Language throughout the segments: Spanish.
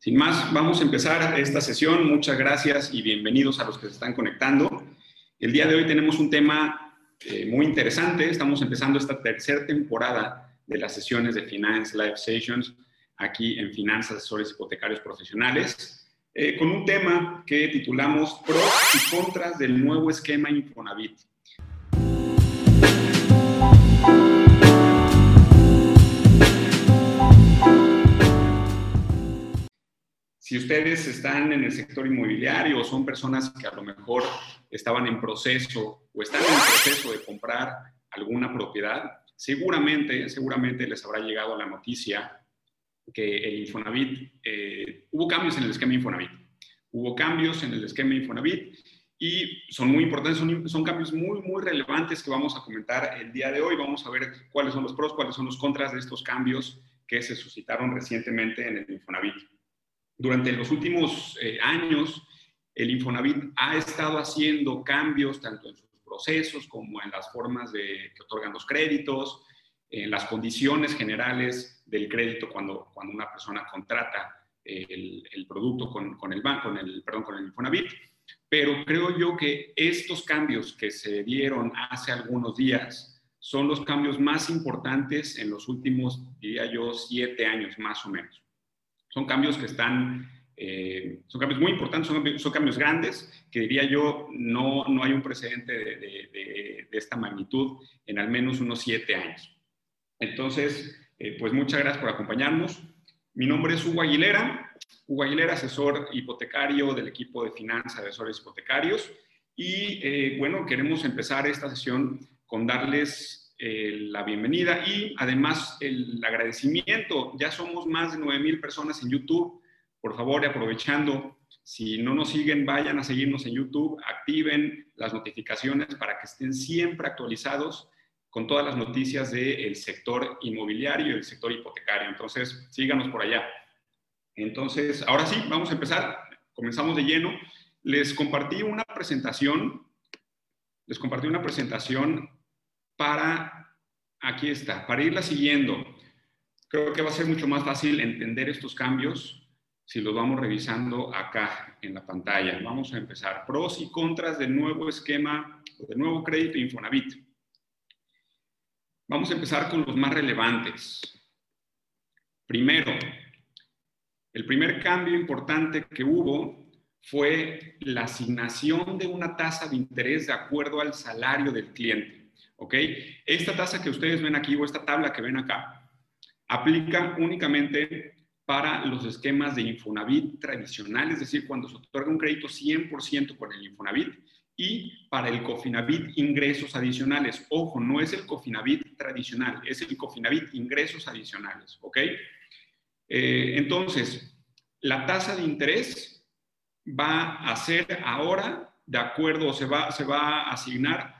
Sin más, vamos a empezar esta sesión. Muchas gracias y bienvenidos a los que se están conectando. El día de hoy tenemos un tema eh, muy interesante. Estamos empezando esta tercera temporada de las sesiones de Finance Live Sessions aquí en Finanzas Asesores Hipotecarios Profesionales, eh, con un tema que titulamos Pros y Contras del nuevo esquema Infonavit. Si ustedes están en el sector inmobiliario o son personas que a lo mejor estaban en proceso o están en proceso de comprar alguna propiedad, seguramente, seguramente les habrá llegado la noticia que el Infonavit, eh, hubo cambios en el esquema Infonavit. Hubo cambios en el esquema Infonavit y son muy importantes, son, son, cambios muy, muy relevantes que vamos a comentar el día de hoy. Vamos a ver cuáles son los pros, cuáles son los contras de estos cambios que se suscitaron recientemente en el Infonavit. Durante los últimos eh, años, el Infonavit ha estado haciendo cambios tanto en sus procesos como en las formas de, que otorgan los créditos, en las condiciones generales del crédito cuando, cuando una persona contrata el, el producto con, con, el banco, con el, perdón, con el Infonavit. Pero creo yo que estos cambios que se dieron hace algunos días son los cambios más importantes en los últimos, diría yo, siete años más o menos. Son cambios que están, eh, son cambios muy importantes, son, cambios grandes, que diría yo, no, no hay un precedente de, de, esta magnitud en al menos unos siete años. Entonces, eh, pues muchas gracias por acompañarnos. Mi nombre es Hugo Aguilera, Hugo Aguilera, asesor hipotecario del equipo de finanzas, asesores hipotecarios. Y eh, bueno, queremos empezar esta sesión con darles eh, la bienvenida y además el agradecimiento. Ya somos más de 9 mil personas en YouTube. Por favor, aprovechando, si no nos siguen, vayan a seguirnos en YouTube, activen las notificaciones para que estén siempre actualizados con todas las noticias del sector inmobiliario y el sector hipotecario. Entonces, síganos por allá. Entonces, ahora sí, vamos a empezar. Comenzamos de lleno. Les compartí una presentación, les compartí una presentación para, aquí está, para irla siguiendo. Creo que va a ser mucho más fácil entender estos cambios si los vamos revisando acá en la pantalla. Vamos a empezar. Pros y contras del nuevo esquema, del nuevo crédito Infonavit. Vamos a empezar con los más relevantes. Primero, el primer cambio importante que hubo fue la asignación de una tasa de interés de acuerdo al salario del cliente. ¿Ok? Esta tasa que ustedes ven aquí o esta tabla que ven acá aplica únicamente para los esquemas de Infonavit tradicional, es decir, cuando se otorga un crédito 100% con el Infonavit y para el Cofinavit ingresos adicionales. Ojo, no es el Cofinavit tradicional, es el Cofinavit ingresos adicionales, ¿ok? Eh, entonces, la tasa de interés va a ser ahora de acuerdo, se va, se va a asignar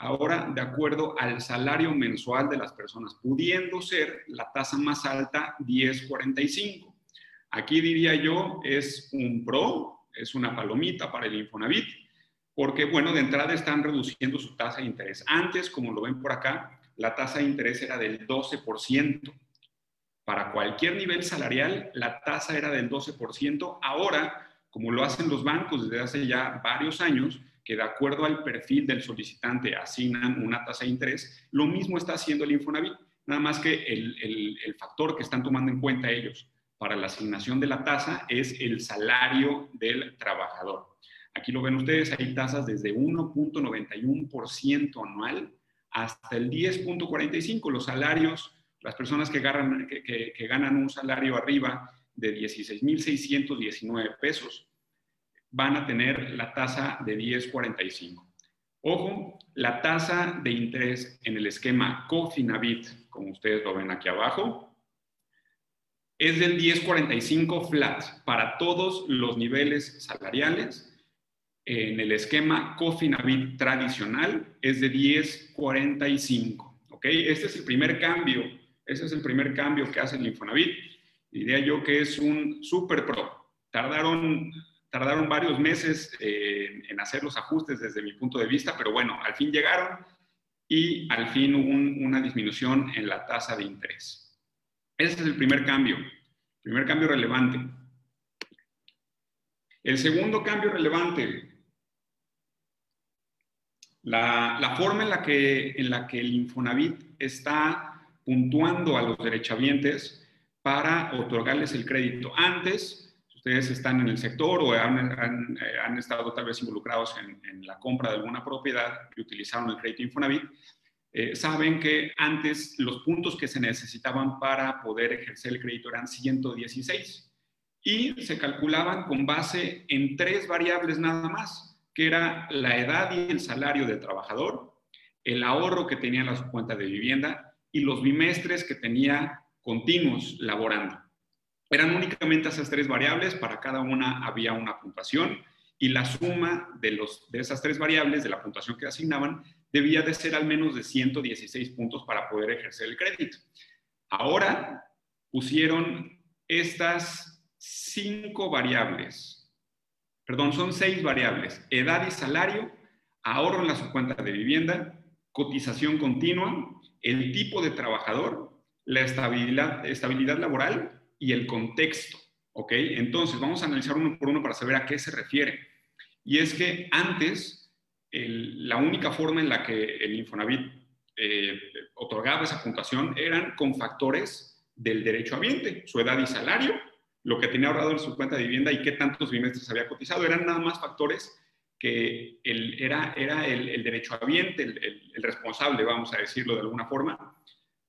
ahora de acuerdo al salario mensual de las personas, pudiendo ser la tasa más alta 1045. Aquí diría yo es un pro, es una palomita para el Infonavit, porque bueno, de entrada están reduciendo su tasa de interés. Antes, como lo ven por acá, la tasa de interés era del 12%. Para cualquier nivel salarial, la tasa era del 12%. Ahora, como lo hacen los bancos desde hace ya varios años, que de acuerdo al perfil del solicitante asignan una tasa de interés, lo mismo está haciendo el Infonavit, nada más que el, el, factor que están tomando en cuenta ellos para la asignación de la tasa es el salario del trabajador. Aquí lo ven ustedes, hay tasas desde 1.91% anual hasta el 10.45%. Los salarios, las personas que que, que, que ganan un salario arriba de 16.619 pesos, van a tener la tasa de 10.45. Ojo, la tasa de interés en el esquema Cofinavit, como ustedes lo ven aquí abajo, es del 10.45 flat para todos los niveles salariales. En el esquema Cofinavit tradicional es de 10.45. ¿Ok? Este es el primer cambio. Ese es el primer cambio que hace el Infonavit. Diría yo que es un super pro. Tardaron tardaron varios meses eh, en hacer los ajustes desde mi punto de vista, pero bueno, al fin llegaron y al fin hubo una disminución en la tasa de interés. Ese es el primer cambio, primer cambio relevante. El segundo cambio relevante, la, forma en la, que, en la que el Infonavit está puntuando a los derechohabientes para otorgarles el crédito. Antes, ustedes están en el sector o han, han, estado tal vez involucrados en, en, la compra de alguna propiedad y utilizaron el crédito Infonavit, eh, saben que antes los puntos que se necesitaban para poder ejercer el crédito eran 116 y se calculaban con base en tres variables nada más, que era la edad y el salario del trabajador, el ahorro que tenía en la cuenta de vivienda y los bimestres que tenía continuos laborando. Eran únicamente esas tres variables, para cada una había una puntuación y la suma de, los, de esas tres variables, de la puntuación que asignaban, debía de ser al menos de 116 puntos para poder ejercer el crédito. Ahora pusieron estas cinco variables, perdón, son seis variables, edad y salario, ahorro en la subcuenta de vivienda, cotización continua, el tipo de trabajador, la estabilidad, estabilidad laboral y el contexto. ¿Ok? Entonces, vamos a analizar uno por uno para saber a qué se refiere. Y es que antes la única forma en la que el Infonavit eh, otorgaba esa puntuación eran con factores del derecho ambiente, su edad y salario, lo que tenía ahorrado en su cuenta de vivienda y qué tantos bimestres había cotizado. Eran nada más factores que era, era el, derecho ambiente, el, el, responsable, vamos a decirlo de alguna forma,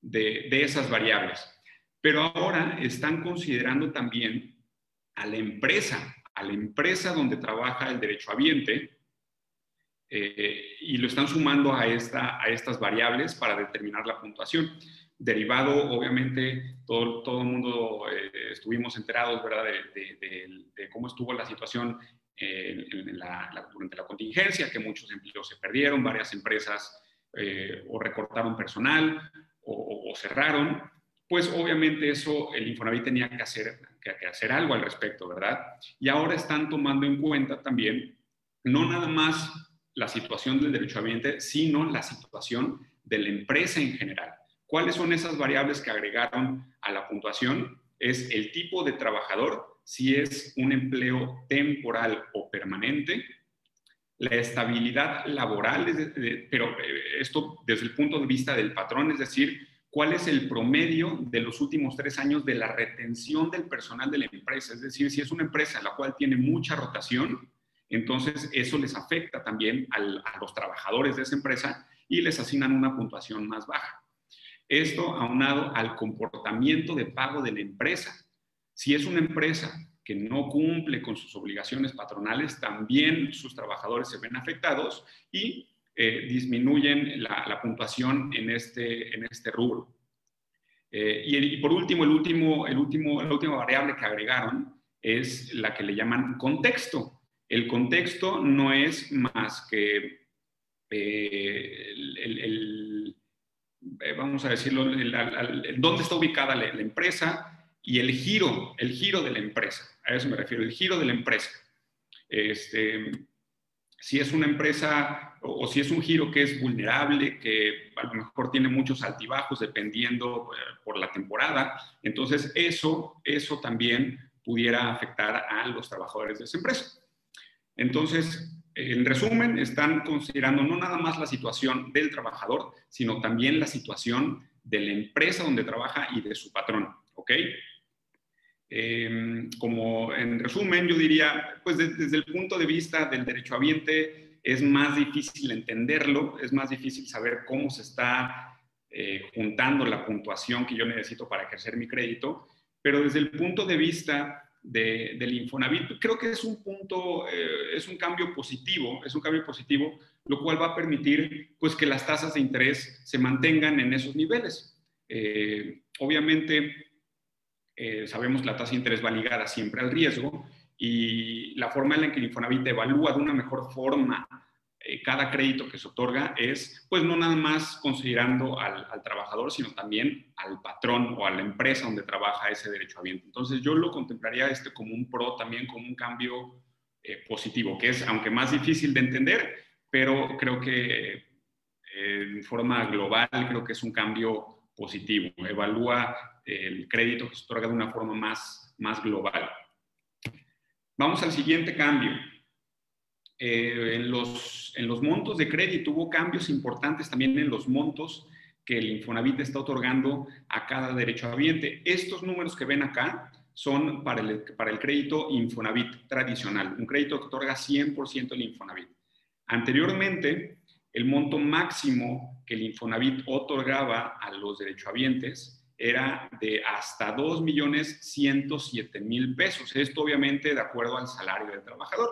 de esas variables. Pero ahora están considerando también a la empresa, a la empresa donde trabaja el derecho ambiente, eh, y lo están sumando a, esta, a estas variables para determinar la puntuación. Derivado, obviamente, todo, todo el mundo eh, estuvimos enterados ¿verdad? De, cómo estuvo la situación eh, durante la contingencia, que muchos empleos se perdieron, varias empresas o recortaron personal o, cerraron, pues obviamente eso el Infonavit tenía que hacer, que hacer algo al respecto, ¿verdad? Y ahora están tomando en cuenta también no nada más la situación del derecho ambiente, sino la situación de la empresa en general. ¿Cuáles son esas variables que agregaron a la puntuación? Es el tipo de trabajador, si es un empleo temporal o permanente, la estabilidad laboral, pero eh, esto desde el punto de vista del patrón, es decir, cuál es el promedio de los últimos tres años de la retención del personal de la empresa. Es decir, si es una empresa la cual tiene mucha rotación, entonces, eso les afecta también a los trabajadores de esa empresa y les asignan una puntuación más baja. Esto aunado al comportamiento de pago de la empresa. Si es una empresa que no cumple con sus obligaciones patronales, también sus trabajadores se ven afectados y eh, disminuyen la, puntuación en este, en este rubro. Eh, y, por último, el último, el último, la última variable que agregaron es la que le llaman contexto. El contexto no es más que eh, el, eh, vamos a decirlo, dónde está ubicada la, empresa y el giro, el giro de la empresa. A eso me refiero, el giro de la empresa. Este, si es una empresa o, si es un giro que es vulnerable, que a lo mejor tiene muchos altibajos dependiendo eh, por la temporada, entonces eso, eso también pudiera afectar a los trabajadores de esa empresa. Entonces, en resumen, están considerando no nada más la situación del trabajador, sino también la situación de la empresa donde trabaja y de su patrón, ¿ok? Em, como en resumen, yo diría, pues desde el punto de vista del derecho ambiente, es más difícil entenderlo, es más difícil saber cómo se está eh, juntando la puntuación que yo necesito para ejercer mi crédito, pero desde el punto de vista del Infonavit. Creo que es un punto, eh, es un cambio positivo, es un cambio positivo, lo cual va a permitir pues, que las tasas de interés se mantengan en esos niveles. Eh, obviamente, eh, sabemos la tasa de interés va ligada siempre al riesgo y la forma en la que el Infonavit evalúa de una mejor forma eh, cada crédito que se otorga es, pues no nada más considerando al, trabajador, sino también al patrón o a la empresa donde trabaja ese derecho habiente. Entonces yo lo contemplaría este como un pro, también como un cambio eh, positivo, que es, aunque más difícil de entender, pero creo que eh, en forma global creo que es un cambio positivo. Evalúa el crédito que se otorga de una forma más, más global. Vamos al siguiente cambio. Eh, en, los, en los montos de crédito hubo cambios importantes también en los montos que el Infonavit está otorgando a cada derechohabiente. Estos números que ven acá son para el, para el crédito Infonavit tradicional, un crédito que otorga 100% el Infonavit. Anteriormente, el monto máximo que el Infonavit otorgaba a los derechohabientes era de hasta 2.107.000 pesos. Esto obviamente de acuerdo al salario del trabajador.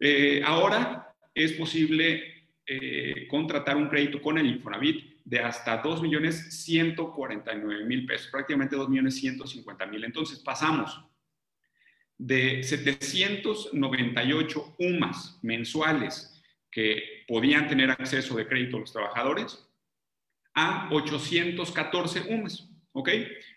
Eh, ahora es posible eh, contratar un crédito con el Infonavit de hasta 2.149.000 pesos, prácticamente 2.150.000. Entonces pasamos de 798 UMAS mensuales que podían tener acceso de crédito los trabajadores a 814 UMAS. ¿Ok?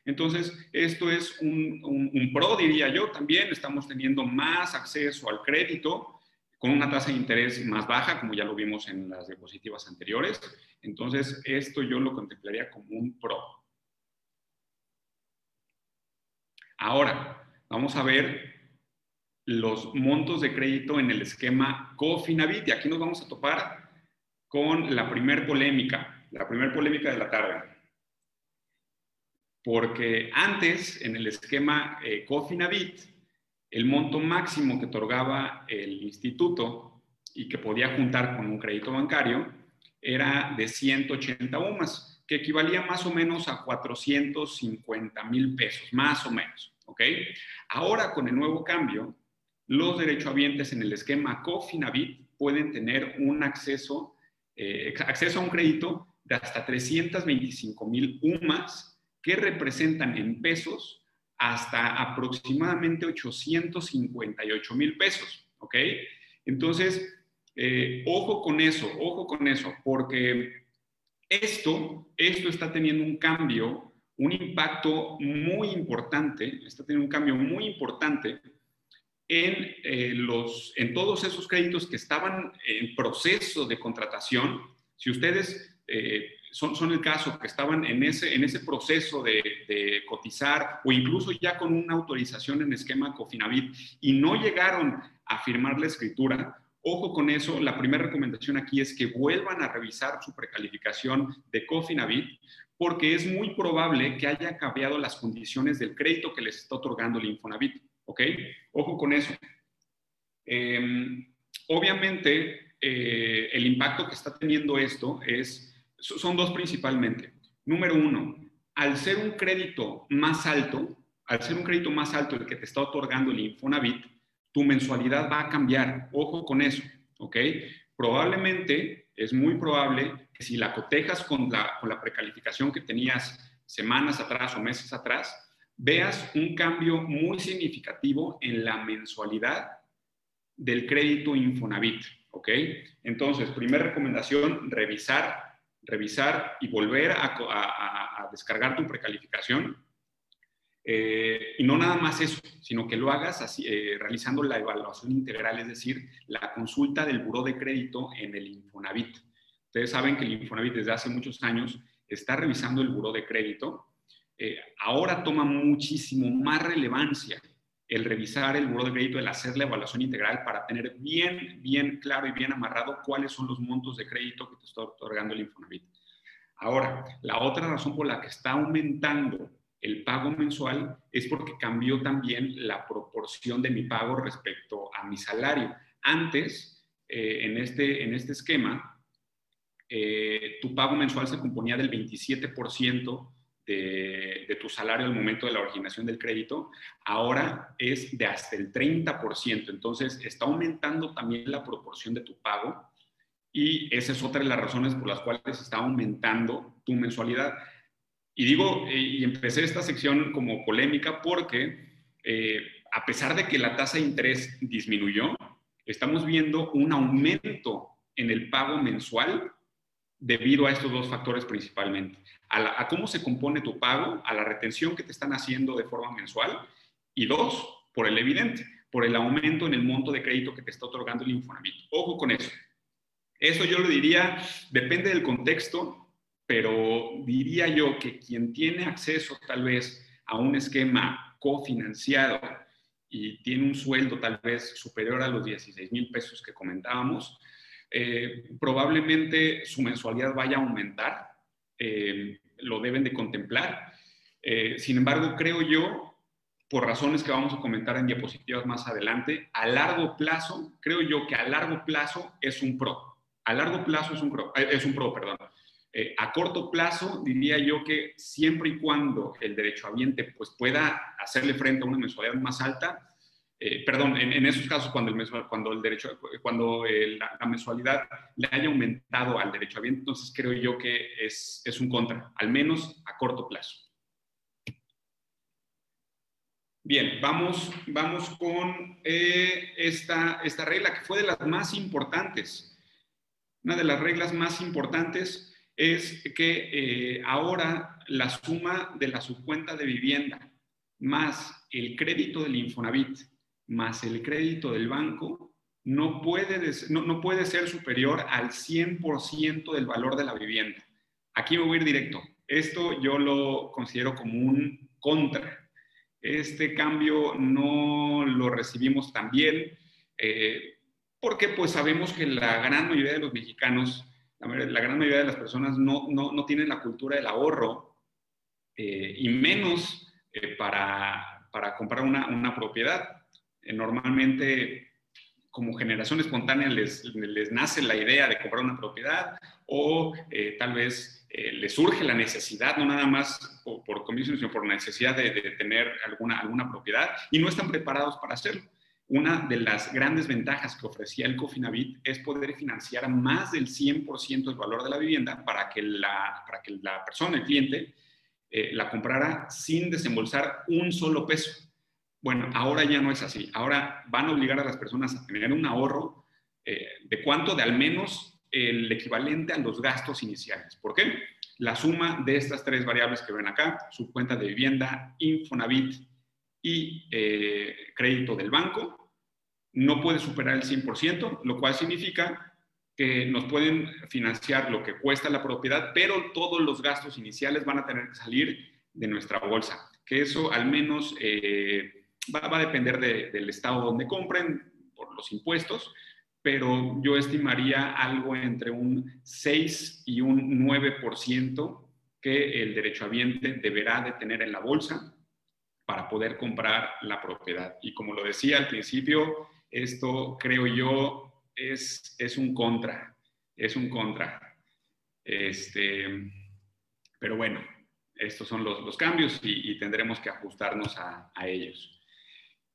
Entonces, esto es un, un, pro, diría yo, también. Estamos teniendo más acceso al crédito con una tasa de interés más baja, como ya lo vimos en las diapositivas anteriores. Entonces, esto yo lo contemplaría como un pro. Ahora, vamos a ver los montos de crédito en el esquema Cofinavit. Y aquí nos vamos a topar con la primer polémica, la primer polémica de la tarde. Porque antes, en el esquema eh, Cofinavit, el monto máximo que otorgaba el instituto y que podía juntar con un crédito bancario era de 180 UMAS, que equivalía más o menos a 450 mil pesos, más o menos. ¿ok? Ahora, con el nuevo cambio, los derechohabientes en el esquema Cofinavit pueden tener un acceso, eh, acceso a un crédito de hasta 325 mil UMAS que representan en pesos hasta aproximadamente 858 mil pesos, ¿ok? Entonces, eh, ojo con eso, ojo con eso, porque esto, esto está teniendo un cambio, un impacto muy importante, está teniendo un cambio muy importante en, eh, los, en todos esos créditos que estaban en proceso de contratación. Si ustedes eh, son, son, el caso que estaban en ese, en ese proceso de, de, cotizar o incluso ya con una autorización en esquema Cofinavit y no llegaron a firmar la escritura, Ojo con eso, la primera recomendación aquí es que vuelvan a revisar su precalificación de Cofinavit, porque es muy probable que haya cambiado las condiciones del crédito que les está otorgando el Infonavit. ¿Ok? Ojo con eso. Em, obviamente, eh, el impacto que está teniendo esto es, son dos principalmente. Número uno, al ser un crédito más alto, al ser un crédito más alto el que te está otorgando el Infonavit, tu mensualidad va a cambiar. Ojo con eso, ¿ok? Probablemente, es muy probable que si la cotejas con la, con la precalificación que tenías semanas atrás o meses atrás, veas un cambio muy significativo en la mensualidad del crédito Infonavit, ¿ok? Entonces, primera recomendación, revisar, revisar y volver a, a, a descargar tu precalificación eh, y no nada más eso, sino que lo hagas así, eh, realizando la evaluación integral, es decir, la consulta del buró de crédito en el Infonavit. Ustedes saben que el Infonavit desde hace muchos años está revisando el buró de crédito. Eh, ahora toma muchísimo más relevancia el revisar el buró de crédito, el hacer la evaluación integral para tener bien, bien claro y bien amarrado cuáles son los montos de crédito que te está otorgando el Infonavit. Ahora, la otra razón por la que está aumentando el pago mensual es porque cambió también la proporción de mi pago respecto a mi salario. Antes, eh, en, este, en este esquema, eh, tu pago mensual se componía del 27% de, tu salario al momento de la originación del crédito, ahora es de hasta el 30%. Entonces, está aumentando también la proporción de tu pago y esa es otra de las razones por las cuales está aumentando tu mensualidad. Y digo, eh, y empecé esta sección como polémica porque eh, a pesar de que la tasa de interés disminuyó, estamos viendo un aumento en el pago mensual debido a estos dos factores principalmente. A, cómo se compone tu pago, a la retención que te están haciendo de forma mensual y dos, por el evidente, por el aumento en el monto de crédito que te está otorgando el Infonavit. Ojo con eso. Eso yo lo diría, depende del contexto, pero diría yo que quien tiene acceso tal vez a un esquema cofinanciado y tiene un sueldo tal vez superior a los 16 mil pesos que comentábamos, eh, probablemente su mensualidad vaya a aumentar, eh, lo deben de contemplar. Eh, sin embargo, creo yo, por razones que vamos a comentar en diapositivas más adelante, a largo plazo, creo yo que a largo plazo es un pro. A largo plazo es un pro, es un pro perdón. a corto plazo, diría yo que siempre y cuando el derechohabiente pues, pueda hacerle frente a una mensualidad más alta, eh, perdón, en, esos casos cuando el, derecho, cuando la, mensualidad le haya aumentado al derecho a bien, entonces creo yo que es, un contra, al menos a corto plazo. Bien, vamos, vamos con eh, esta, esta regla que fue de las más importantes. Una de las reglas más importantes es que eh, ahora la suma de la subcuenta de vivienda más el crédito del Infonavit más el crédito del banco no puede, no, puede ser superior al 100% del valor de la vivienda. Aquí me voy a ir directo. Esto yo lo considero como un contra. Este cambio no lo recibimos tan bien eh, porque pues sabemos que la gran mayoría de los mexicanos, la, gran mayoría de las personas no, no, tienen la cultura del ahorro eh, y menos eh, para, para comprar una, una propiedad. Eh, normalmente como generación espontánea les, les, nace la idea de comprar una propiedad o eh, tal vez eh, les surge la necesidad, no nada más por, por comisión, sino por necesidad de, tener alguna, alguna propiedad y no están preparados para hacerlo. Una de las grandes ventajas que ofrecía el Cofinavit es poder financiar más del 100% del valor de la vivienda para que la, para que la persona, el cliente, la comprara sin desembolsar un solo peso. Bueno, ahora ya no es así. Ahora van a obligar a las personas a tener un ahorro eh, de cuánto, de al menos el equivalente a los gastos iniciales. ¿Por qué? La suma de estas tres variables que ven acá, su cuenta de vivienda, Infonavit y eh, crédito del banco, no puede superar el 100%, lo cual significa que nos pueden financiar lo que cuesta la propiedad, pero todos los gastos iniciales van a tener que salir de nuestra bolsa. Que eso al menos... Eh, va, a depender del estado donde compren por los impuestos, pero yo estimaría algo entre un 6 y un 9% que el derechohabiente deberá de tener en la bolsa para poder comprar la propiedad. Y como lo decía al principio, esto creo yo es, es un contra, es un contra. Este, pero bueno, estos son los, los cambios y, tendremos que ajustarnos a, a ellos.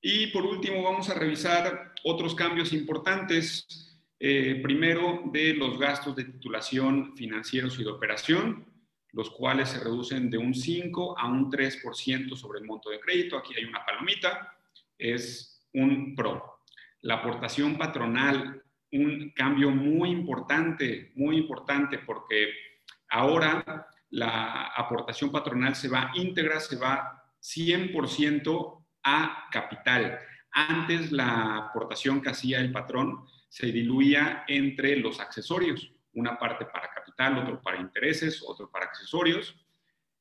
Y por último, vamos a revisar otros cambios importantes. Eh, primero, de los gastos de titulación financieros y de operación, los cuales se reducen de un 5 a un 3% sobre el monto de crédito. Aquí hay una palomita, es un PRO. La aportación patronal, un cambio muy importante, muy importante, porque ahora la aportación patronal se va íntegra, se va 100% a capital. Antes la aportación que hacía el patrón se diluía entre los accesorios, una parte para capital, otro para intereses, otro para accesorios.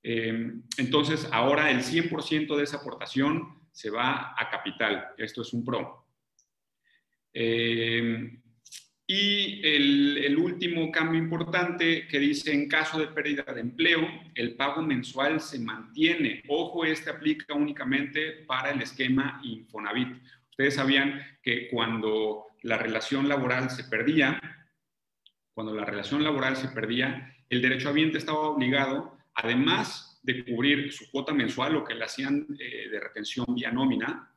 Em, entonces, ahora el 100% de esa aportación se va a capital. Esto es un pro. Em, y el, último cambio importante que dice, en caso de pérdida de empleo, el pago mensual se mantiene. Ojo, este aplica únicamente para el esquema Infonavit. Ustedes sabían que cuando la relación laboral se perdía, cuando la relación laboral se perdía, el derecho derechohabiente estaba obligado, además de cubrir su cuota mensual, lo que le hacían eh, de retención vía nómina,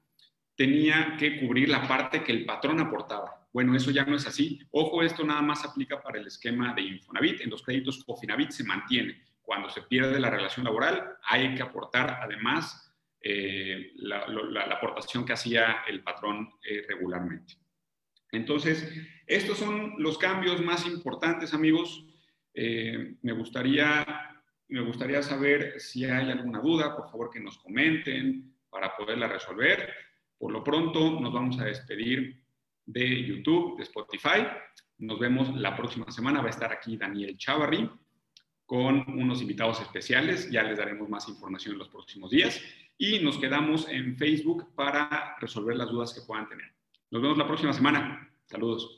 tenía que cubrir la parte que el patrón aportaba. Bueno, eso ya no es así. Ojo, esto nada más aplica para el esquema de Infonavit. En los créditos Cofinavit se mantiene. Cuando se pierde la relación laboral, hay que aportar además eh, la, aportación que hacía el patrón eh, regularmente. Entonces, estos son los cambios más importantes, amigos. Eh, me, gustaría, me gustaría saber si hay alguna duda, por favor que nos comenten para poderla resolver. Por lo pronto, nos vamos a despedir de YouTube, de Spotify. Nos vemos la próxima semana. Va a estar aquí Daniel Chavarri con unos invitados especiales. Ya les daremos más información en los próximos días. y nos quedamos en Facebook para resolver las dudas que puedan tener. Nos vemos la próxima semana. Saludos.